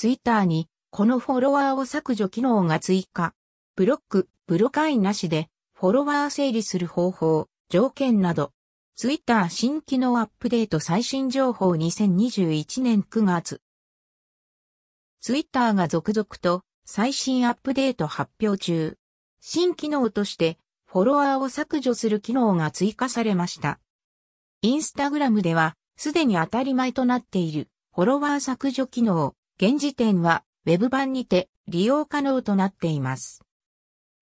ツイッターにこのフォロワーを削除機能が追加。ブロック、ブロカインなしでフォロワー整理する方法、条件など。ツイッター新機能アップデート最新情報2021年9月。ツイッターが続々と最新アップデート発表中。新機能としてフォロワーを削除する機能が追加されました。インスタグラムではすでに当たり前となっているフォロワー削除機能、現時点は Web 版にて利用可能となっています。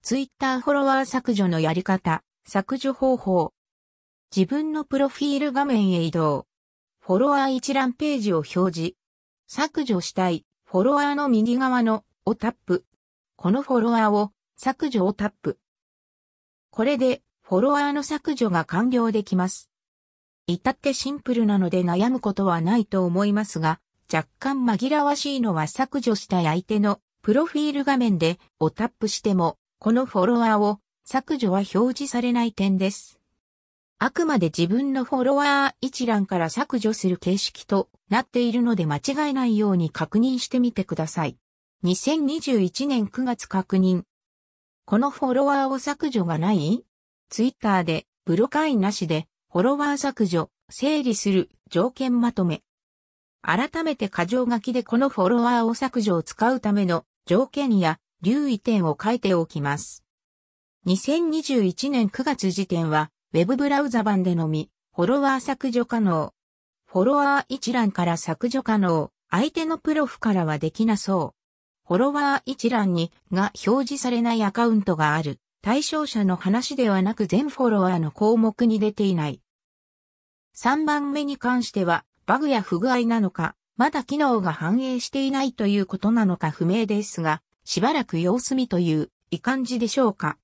ツイッターフォロワー削除のやり方、削除方法。自分のプロフィール画面へ移動。フォロワー一覧ページを表示。削除したいフォロワーの右側のをタップ。このフォロワーを削除をタップ。これでフォロワーの削除が完了できます。至ってシンプルなので悩むことはないと思いますが、若干紛らわしいのは削除したい相手のプロフィール画面でをタップしても、このフォロワーを削除は表示されない点です。あくまで自分のフォロワー一覧から削除する形式となっているので間違えないように確認してみてください。2021年9月確認。このフォロワーを削除がない？ツイッターでブロカインなしでフォロワー削除、整理する条件まとめ。改めて箇条書きでこのフォロワーを削除を使うための条件や留意点を書いておきます。2021年9月時点は、ウェブブラウザ版でのみ、フォロワー削除可能。フォロワー一覧から削除可能。相手のプロフからはできなそう。フォロワー一覧にが表示されないアカウントがある。対象者の話ではなく全フォロワーの項目に出ていない。3番目に関しては、バグや不具合なのか、まだ機能が反映していないということなのか不明ですが、しばらく様子見といういい感じでしょうか。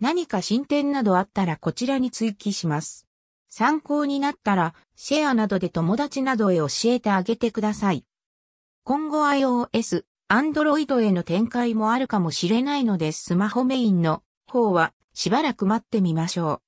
何か進展などあったらこちらに追記します。参考になったらシェアなどで友達などへ教えてあげてください。今後 iOS、Android への展開もあるかもしれないのでスマホメインの方はしばらく待ってみましょう。